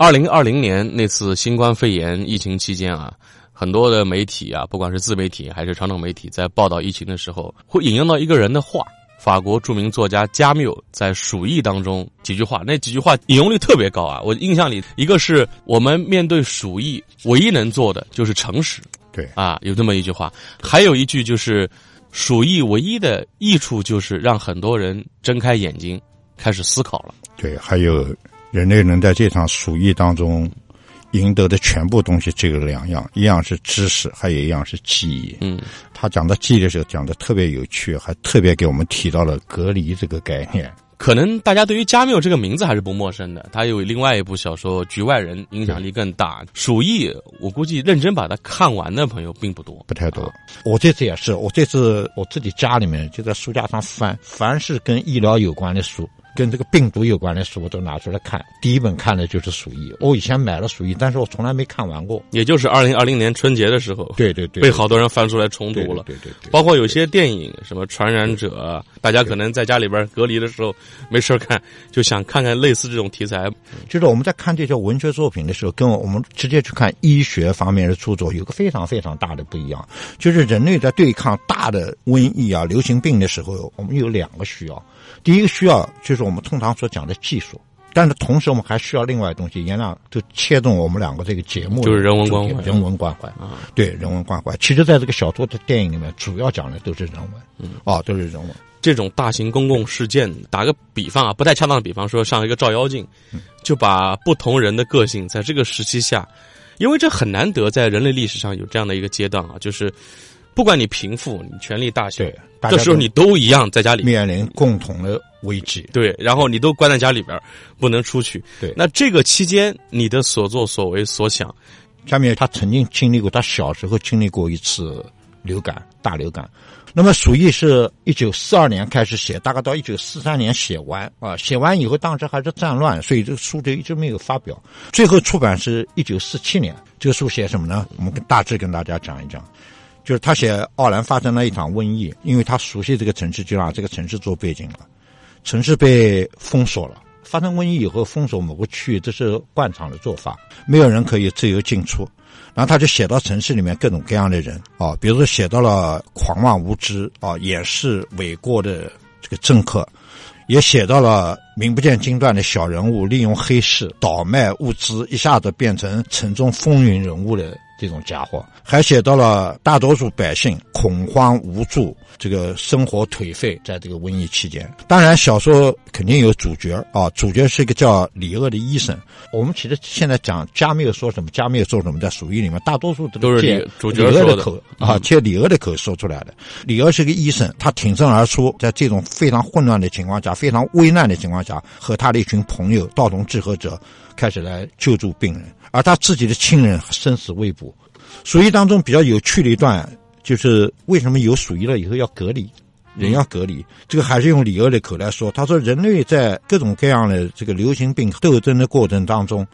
二零二零年那次新冠肺炎疫情期间啊，很多的媒体啊，不管是自媒体还是传统媒体，在报道疫情的时候，会引用到一个人的话。法国著名作家加缪在《鼠疫》当中几句话，那几句话引用率特别高啊！我印象里，一个是我们面对鼠疫唯一能做的就是诚实，对啊，有这么一句话，还有一句就是鼠疫唯一的益处就是让很多人睁开眼睛开始思考了。对，还有人类能在这场鼠疫当中赢得的全部东西，只有两样，一样是知识，还有一样是记忆。嗯，他讲到记忆的时候讲的特别有趣，还特别给我们提到了隔离这个概念。可能大家对于加缪这个名字还是不陌生的，他有另外一部小说《局外人》，影响力更大。鼠疫，我估计认真把它看完的朋友并不多，不太多。我这次也是，我这次我自己家里面就在书架上翻，凡是跟医疗有关的书。跟这个病毒有关的书我都拿出来看，第一本看的就是《鼠疫》。我以前买了《鼠疫》，但是我从来没看完过。也就是二零二零年春节的时候，对对对，被好多人翻出来重读了。对对对，包括有些电影，什么《传染者》，大家可能在家里边隔离的时候没事看，就想看看类似这种题材。就是我们在看这些文学作品的时候，跟我们直接去看医学方面的著作有个非常非常大的不一样。就是人类在对抗大的瘟疫啊、流行病的时候，我们有两个需要。第一个需要就是我们通常所讲的技术，但是同时我们还需要另外东西。颜亮就切中我们两个这个节目，就是人文关怀，人文关怀啊，对人文关怀。其实，在这个小说的电影里面，主要讲的都是人文，嗯，哦，都是人文。这种大型公共事件，打个比方啊，不太恰当的比方说，上一个照妖镜，就把不同人的个性在这个时期下，因为这很难得，在人类历史上有这样的一个阶段啊，就是。不管你贫富，你权力大小，这时候你都一样在家里面临共同的危机。对，然后你都关在家里边，不能出去。对，那这个期间你的所作所为所想，下面他曾经经历过，他小时候经历过一次流感，大流感。那么《鼠疫》是一九四二年开始写，大概到一九四三年写完啊。写完以后，当时还是战乱，所以这个书就一直没有发表。最后出版是一九四七年。这个书写什么呢？我们大致跟大家讲一讲。就是他写奥兰发生了一场瘟疫，因为他熟悉这个城市，就拿这个城市做背景了。城市被封锁了，发生瘟疫以后封锁某个区域，这是惯常的做法，没有人可以自由进出。然后他就写到城市里面各种各样的人啊，比如说写到了狂妄无知啊，掩饰伪过的这个政客，也写到了名不见经传的小人物利用黑市倒卖物资，一下子变成城中风云人物的。这种家伙还写到了大多数百姓恐慌无助，这个生活颓废，在这个瘟疫期间。当然，小说肯定有主角啊，主角是一个叫李鄂的医生。我们其实现在讲加缪说什么，加缪说什么，在《鼠疫》里面，大多数都是借主角的口啊，借李鄂的口说出来的。李鄂是个医生，他挺身而出，在这种非常混乱的情况下，非常危难的情况下，和他的一群朋友道同志合者，开始来救助病人。而他自己的亲人生死未卜。鼠疫当中比较有趣的一段，就是为什么有鼠疫了以后要隔离，人要隔离。这个还是用李厄的口来说，他说人类在各种各样的这个流行病斗争的过程当中，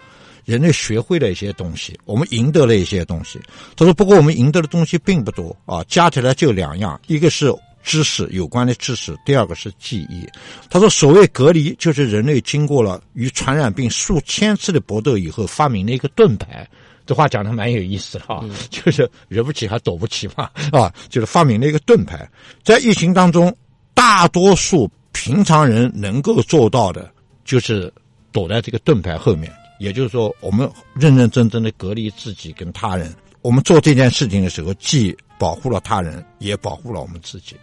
人类学会了一些东西，我们赢得了一些东西。他说，不过我们赢得的东西并不多啊，加起来就两样，一个是知识有关的知识，第二个是记忆。他说，所谓隔离，就是人类经过了与传染病数千次的搏斗以后，发明了一个盾牌。这话讲的蛮有意思的啊，就是惹不起还躲不起嘛，啊，就是发明了一个盾牌，在疫情当中，大多数平常人能够做到的，就是躲在这个盾牌后面。也就是说，我们认认真真的隔离自己跟他人。我们做这件事情的时候，既保护了他人，也保护了我们自己。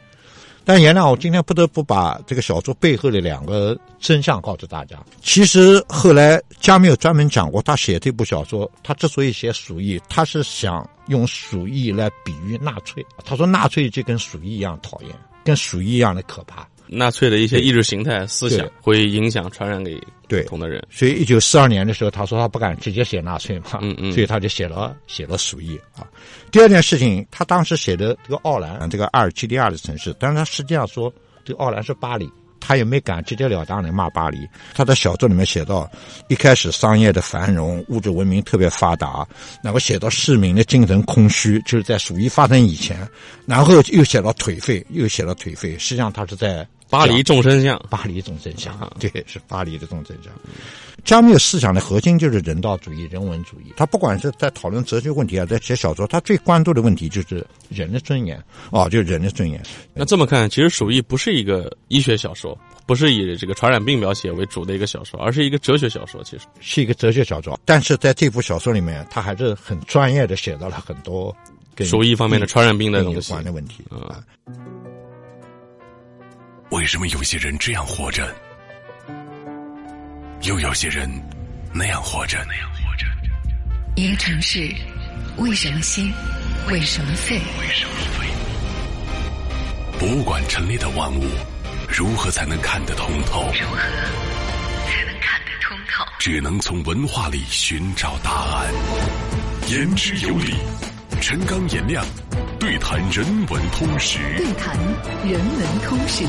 但原谅我今天不得不把这个小说背后的两个真相告诉大家。其实后来加缪专门讲过，他写这部小说，他之所以写鼠疫，他是想用鼠疫来比喻纳粹。他说纳粹就跟鼠疫一样讨厌，跟鼠疫一样的可怕。纳粹的一些意识形态思想会影响传染给对不同的人。所以一九四二年的时候，他说他不敢直接写纳粹嘛，嗯嗯所以他就写了写了鼠疫啊。第二件事情，他当时写的这个奥兰，这个阿尔及利亚的城市，但是他实际上说这个奥兰是巴黎。他也没敢直截了当的骂巴黎。他在小说里面写到，一开始商业的繁荣，物质文明特别发达，然后写到市民的精神空虚，就是在鼠疫发生以前，然后又写到颓废，又写到颓废。实际上他是在巴黎众生相，巴黎众生相，对，是巴黎的众生相。加缪思想的核心就是人道主义、人文主义。他不管是在讨论哲学问题啊，在写小说，他最关注的问题就是人的尊严啊，就是人的尊严。那这么看，其实《鼠疫》不是一个医学小说，不是以这个传染病描写为主的一个小说，而是一个哲学小说。其实是一个哲学小说，但是在这部小说里面，他还是很专业的写到了很多跟鼠疫方面的传染病的东西关的问题嗯啊。为什么有些人这样活着，又有些人那样活着？那样活着，一个城市，为什么兴？为什么废？为什么废？博物馆陈列的万物，如何才能看得通透？如何才能看得通透？只能从文化里寻找答案。言之有理，陈刚颜亮，对谈人文通识。对谈人文通识。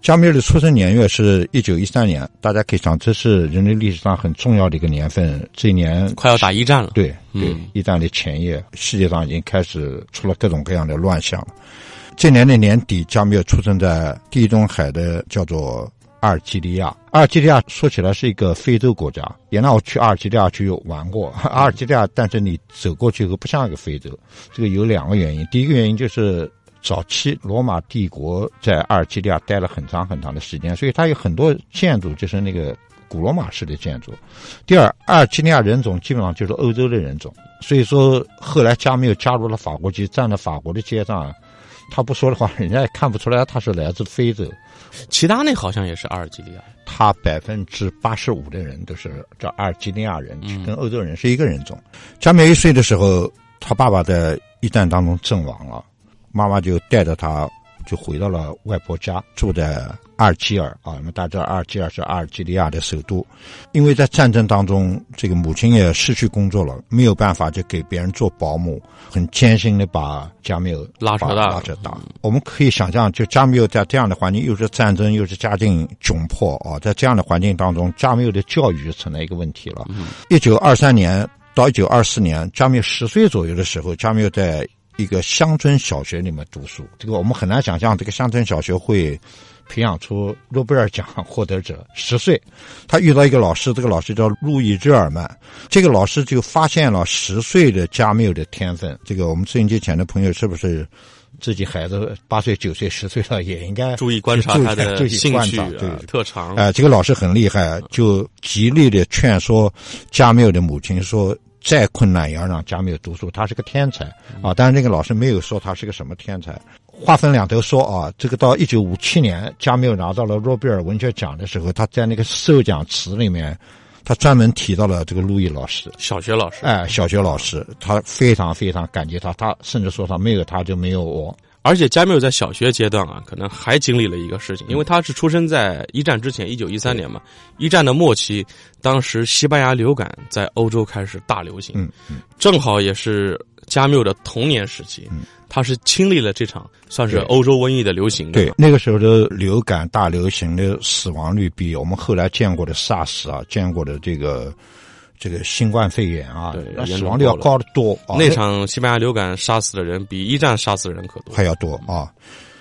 加缪的出生年月是一九一三年，大家可以想，这是人类历史上很重要的一个年份。这一年快要打一战了。对对嗯，一战的前夜，世界上已经开始出了各种各样的乱象了。这年的年底，加缪出生在地中海的叫做阿尔及利亚。阿尔及利亚说起来是一个非洲国家，原来我去阿尔及利亚去玩过。阿尔及利亚，但是你走过去以后不像一个非洲，这个有两个原因。第一个原因就是。早期罗马帝国在阿尔及利亚待了很长很长的时间，所以它有很多建筑就是那个古罗马式的建筑。第二，阿尔及利亚人种基本上就是欧洲的人种，所以说后来加缪加入了法国籍，站在法国的街上，他不说的话，人家也看不出来他是来自非洲。齐达内好像也是阿尔及利亚。他百分之八十五的人都是叫阿尔及利亚人，跟欧洲人是一个人种。加冕一岁的时候，他爸爸在一战当中阵亡了。妈妈就带着他，就回到了外婆家，住在阿尔及尔啊。那么大家知道，阿尔及尔是阿尔及利亚的首都。因为在战争当中，这个母亲也失去工作了，没有办法就给别人做保姆，很艰辛的把加缪拉扯大拉扯大。我们可以想象，就加缪在这样的环境，又是战争，又是家境窘迫啊，在这样的环境当中，加缪的教育就成了一个问题了。一九二三年到一九二四年，加缪十岁左右的时候，加缪在。一个乡村小学里面读书，这个我们很难想象，这个乡村小学会培养出诺贝尔奖获得者。十岁，他遇到一个老师，这个老师叫路易·日耳曼，这个老师就发现了十岁的加缪的天分。这个我们收音机前的朋友是不是自己孩子八岁、九岁、十岁了，也应该注意观察他的兴趣、特长。哎、呃，这个老师很厉害，就极力的劝说加缪的母亲说。再困难也要让加缪读书，他是个天才啊！但是那个老师没有说他是个什么天才。话分两头说啊，这个到一九五七年，加缪拿到了诺贝尔文学奖的时候，他在那个授奖词里面，他专门提到了这个路易老师，小学老师。哎，小学老师，他非常非常感激他，他甚至说他没有他就没有我。而且加缪在小学阶段啊，可能还经历了一个事情，因为他是出生在一战之前，一九一三年嘛。一战的末期，当时西班牙流感在欧洲开始大流行，嗯嗯，正好也是加缪的童年时期，嗯他是经历了这场算是欧洲瘟疫的流行。对，那个时候的流感大流行的死亡率比我们后来见过的 SARS 啊，见过的这个。这个新冠肺炎啊，对，死亡率要高得多。啊、那场西班牙流感杀死的人比一战杀死的人可多，还要多啊！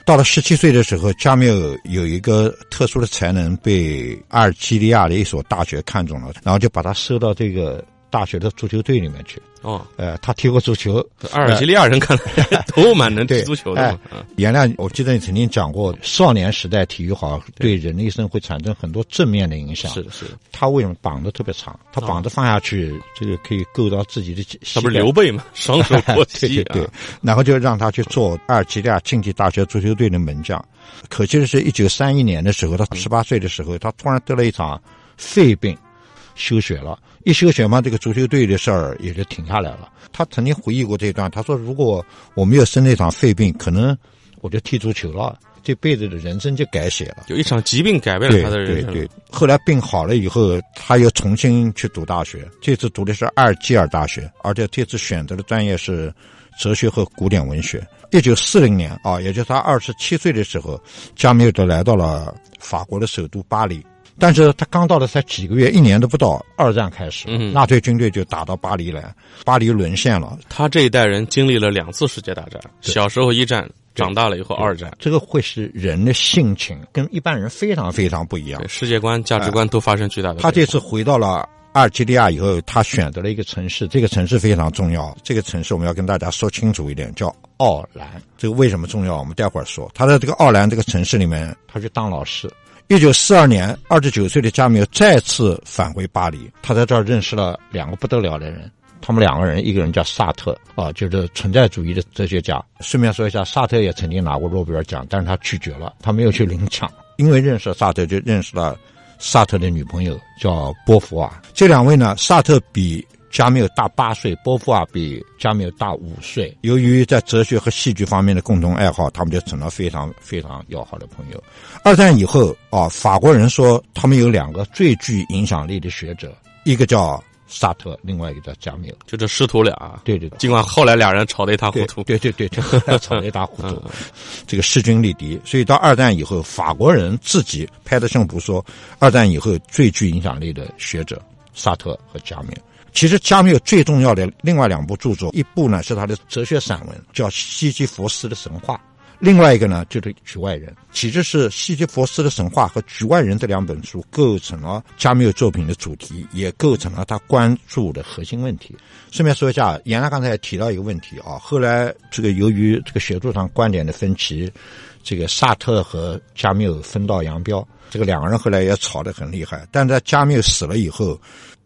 到了十七岁的时候，加缪有一个特殊的才能，被阿尔及利亚的一所大学看中了，然后就把他收到这个大学的足球队里面去。哦，呃，他踢过足球。阿尔及利亚人看来 都蛮能踢足球的。哎，原来我记得你曾经讲过，少年时代体育好对人的一生会产生很多正面的影响。是的，是的。他为什么膀子特别长？他绑着放下去，这个可以够到自己的膝。他不是刘备吗？双手过膝。对对对，然后就让他去做阿尔及利亚竞技大学足球队的门将。可惜的是，一九三一年的时候，他十八岁的时候，他突然得了一场肺病。休学了，一休学嘛，这个足球队的事儿也就停下来了。他曾经回忆过这一段，他说：“如果我没有生那场肺病，可能我就踢足球了。”这辈子的人生就改写了。有一场疾病改变了他的人生。对对，后来病好了以后，他又重新去读大学，这次读的是阿尔基尔大学，而且这次选择的专业是哲学和古典文学。一九四零年啊，也就是他二十七岁的时候，加缪就来到了法国的首都巴黎。但是他刚到了才几个月，一年都不到，二战开始，嗯纳粹军队就打到巴黎来，巴黎沦陷了。他这一代人经历了两次世界大战，小时候一战，长大了以后二战，这个会使人的性情跟一般人非常非常不一样。世界观、价值观都发生巨大的。他这次回到了阿尔及利亚以后，他选择了一个城市，这个城市非常重要。这个城市我们要跟大家说清楚一点，叫奥兰。这个为什么重要？我们待会儿说。他在这个奥兰这个城市里面，他去当老师。一九四二年，二十九岁的加缪再次返回巴黎，他在这儿认识了两个不得了的人。他们两个人，一个人叫萨特啊，就是存在主义的哲学家。顺便说一下，萨特也曾经拿过诺贝尔奖，但是他拒绝了，他没有去领奖。因为认识了萨特，就认识了萨特的女朋友叫波伏娃。这两位呢，萨特比加缪大八岁，波伏娃比加缪大五岁。由于在哲学和戏剧方面的共同爱好，他们就成了非常非常要好的朋友。二战以后啊，法国人说他们有两个最具影响力的学者，一个叫萨特，另外一个叫加缪。就这师徒俩，对对对。尽管后来俩人吵得一塌糊涂，对对对，这后来吵得一塌糊涂，这个势均力敌。所以到二战以后，法国人自己拍着胸脯说，二战以后最具影响力的学者萨特和加缪。其实加缪最重要的另外两部著作，一部呢是他的哲学散文，叫《西西弗斯的神话》。另外一个呢，就是《局外人》，其实是西西弗斯的神话和《局外人》这两本书构成了加缪作品的主题，也构成了他关注的核心问题。顺便说一下，严拉刚才也提到一个问题啊，后来这个由于这个学术上观点的分歧，这个萨特和加缪分道扬镳，这个两个人后来也吵得很厉害。但在加缪死了以后，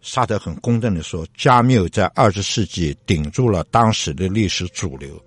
萨特很公正的说，加缪在二十世纪顶住了当时的历史主流。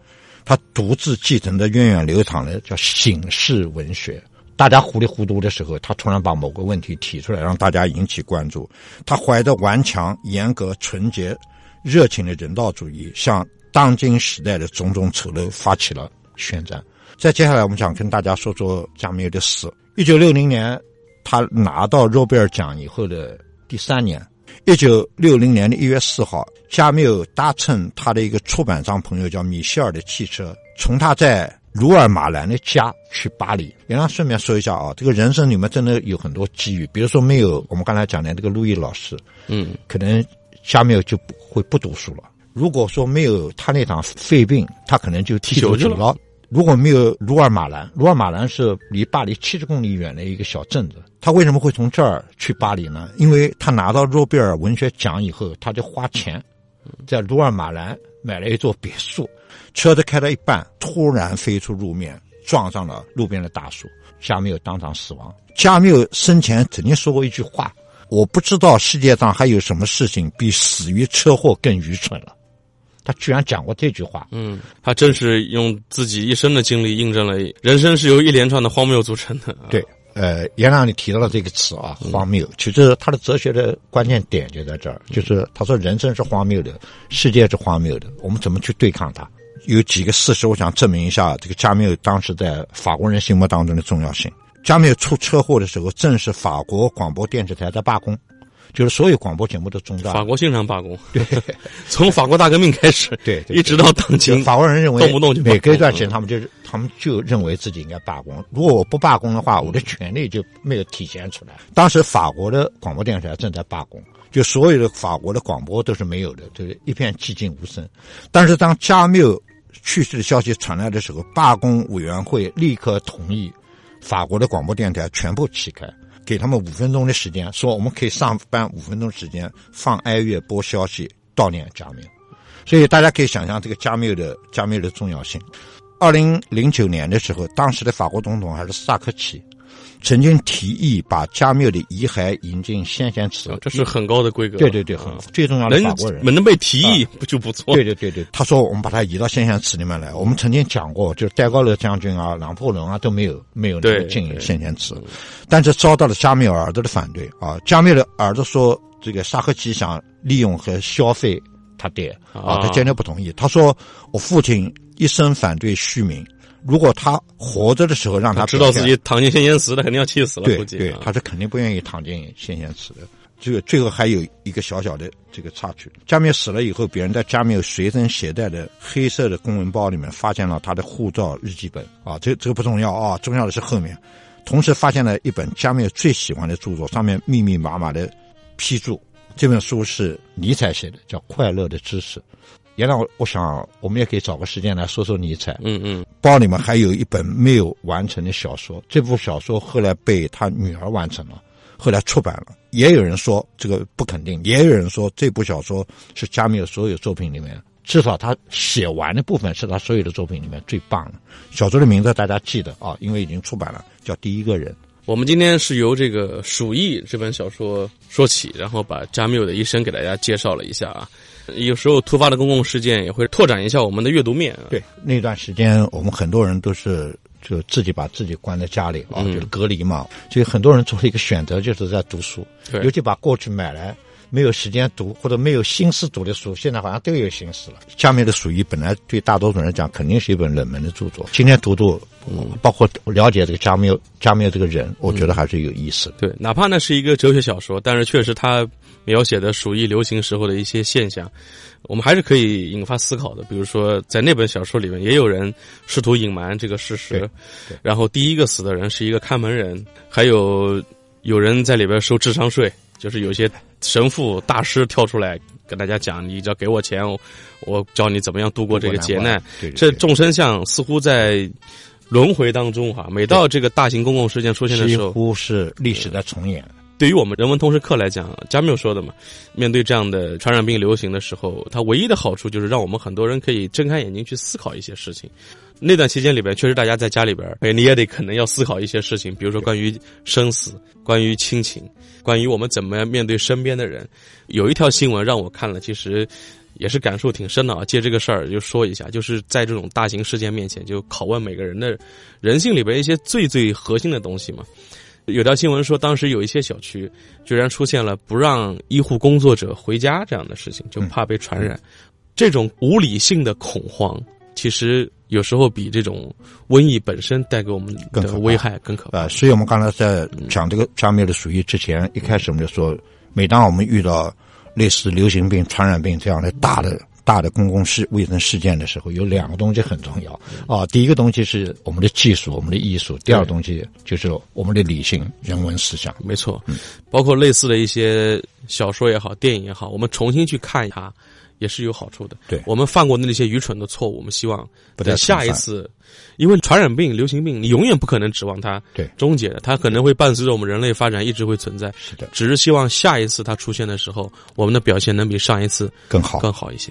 他独自继承的源远流长的叫醒世文学。大家糊里糊涂的时候，他突然把某个问题提出来，让大家引起关注。他怀着顽强、严格、纯洁、热情的人道主义，向当今时代的种种丑陋发起了宣战。再接下来，我们想跟大家说说加缪的死。一九六零年，他拿到诺贝尔奖以后的第三年。一九六零年的一月四号，加缪搭乘他的一个出版商朋友叫米歇尔的汽车，从他在鲁尔马兰的家去巴黎。也让顺便说一下啊，这个人生里面真的有很多机遇，比如说没有我们刚才讲的这个路易老师，嗯，可能加缪就不会不读书了。如果说没有他那场肺病，他可能就踢足球了。如果没有鲁尔马兰，鲁尔马兰是离巴黎七十公里远的一个小镇子。他为什么会从这儿去巴黎呢？因为他拿到诺贝尔文学奖以后，他就花钱在鲁尔马兰买了一座别墅。车子开到一半，突然飞出路面，撞上了路边的大树，加缪当场死亡。加缪生前曾经说过一句话：“我不知道世界上还有什么事情比死于车祸更愚蠢了。”他居然讲过这句话。嗯，他真是用自己一生的经历印证了人生是由一连串的荒谬组成的。对，呃，严亮你提到了这个词啊，荒谬。其实他的哲学的关键点就在这儿，就是他说人生是荒谬的，世界是荒谬的，我们怎么去对抗它？有几个事实，我想证明一下这个加缪当时在法国人心目当中的重要性。加缪出车祸的时候，正是法国广播电视台在罢工。就是所有广播节目都中断，法国经常罢工，对，从法国大革命开始，对，一直到当今，法国人认为动不动就每隔一段时间，他们就是他们就认为自己应该罢工。如果我不罢工的话，我的权利就没有体现出来。当时法国的广播电视台正在罢工，就所有的法国的广播都是没有的，就是一片寂静无声。但是当加缪去世的消息传来的时候，罢工委员会立刻同意法国的广播电台全部启开。给他们五分钟的时间，说我们可以上班五分钟时间，放哀乐，播消息，悼念加缪。所以大家可以想象这个加缪的加缪的重要性。二零零九年的时候，当时的法国总统还是萨科齐，曾经提议把加缪的遗骸引进先贤祠，这是很高的规格。对对对，很最重要的法国人能被提议不就不错？对对对对，他说我们把它移到先贤祠里面来。我们曾经讲过，就是戴高乐将军啊、拿破仑啊都没有没有进先贤祠，但是遭到了加缪儿子的反对啊。加缪的儿子说，这个沙赫奇想利用和消费他爹啊，他坚决不同意。他说我父亲一生反对虚名。如果他活着的时候让他知道自己躺进先贤祠的，肯定要气死了，对对他是肯定不愿意躺进先贤祠的。这个最后还有一个小小的这个插曲，加缪死了以后，别人在加缪随身携带的黑色的公文包里面发现了他的护照、日记本啊，这这个不重要啊，重要的是后面，同时发现了一本加缪最喜欢的著作，上面密密麻麻的批注。这本书是尼采写的，叫《快乐的知识》。原来我我想，我们也可以找个时间来说说尼采。嗯嗯，包里面还有一本没有完成的小说，这部小说后来被他女儿完成了，后来出版了。也有人说这个不肯定，也有人说这部小说是加缪所有作品里面，至少他写完的部分是他所有的作品里面最棒的。小说的名字大家记得啊，因为已经出版了，叫《第一个人》。我们今天是由这个《鼠疫》这本小说说起，然后把加缪的一生给大家介绍了一下啊。有时候突发的公共事件也会拓展一下我们的阅读面啊。对，那段时间我们很多人都是就自己把自己关在家里啊，嗯就是隔离嘛。所以很多人做了一个选择，就是在读书，对尤其把过去买来没有时间读或者没有心思读的书，现在好像都有心思了。下面的属于本来对大多数人来讲，肯定是一本冷门的著作。今天读读，包括了解这个加缪，加缪这个人，我觉得还是有意思的。对，哪怕那是一个哲学小说，但是确实他描写的鼠疫流行时候的一些现象，我们还是可以引发思考的。比如说，在那本小说里面，也有人试图隐瞒这个事实然后第一个死的人是一个看门人，还有有人在里边收智商税，就是有些神父大师跳出来跟大家讲，你只要给我钱，我我教你怎么样度过这个劫难。对，对这众生相似乎在轮回当中哈，每到这个大型公共事件出现的时候，几乎是历史在重演。对于我们人文通识课来讲，加缪说的嘛，面对这样的传染病流行的时候，它唯一的好处就是让我们很多人可以睁开眼睛去思考一些事情。那段期间里边，确实大家在家里边，哎，你也得可能要思考一些事情，比如说关于生死、关于亲情、关于我们怎么样面对身边的人。有一条新闻让我看了，其实也是感触挺深的啊。借这个事儿就说一下，就是在这种大型事件面前，就拷问每个人的人性里边一些最最核心的东西嘛。有条新闻说，当时有一些小区居然出现了不让医护工作者回家这样的事情，就怕被传染。这种无理性的恐慌，其实有时候比这种瘟疫本身带给我们更危害更可怕。呃，所以我们刚才在讲这个加缪的鼠疫之前，一开始我们就说，每当我们遇到类似流行病、传染病这样的大的大的公共事卫生事件的时候，有两个东西很重要啊。第一个东西是我们的技术、我们的艺术；第二个东西就是我们的理性、人文思想。没错，包括类似的一些小说也好、电影也好，我们重新去看它，也是有好处的。对我们犯过的那些愚蠢的错误，我们希望在下一次，因为传染病、流行病，你永远不可能指望它对终结的，它可能会伴随着我们人类发展一直会存在。是的，只是希望下一次它出现的时候，我们的表现能比上一次更好。更好一些。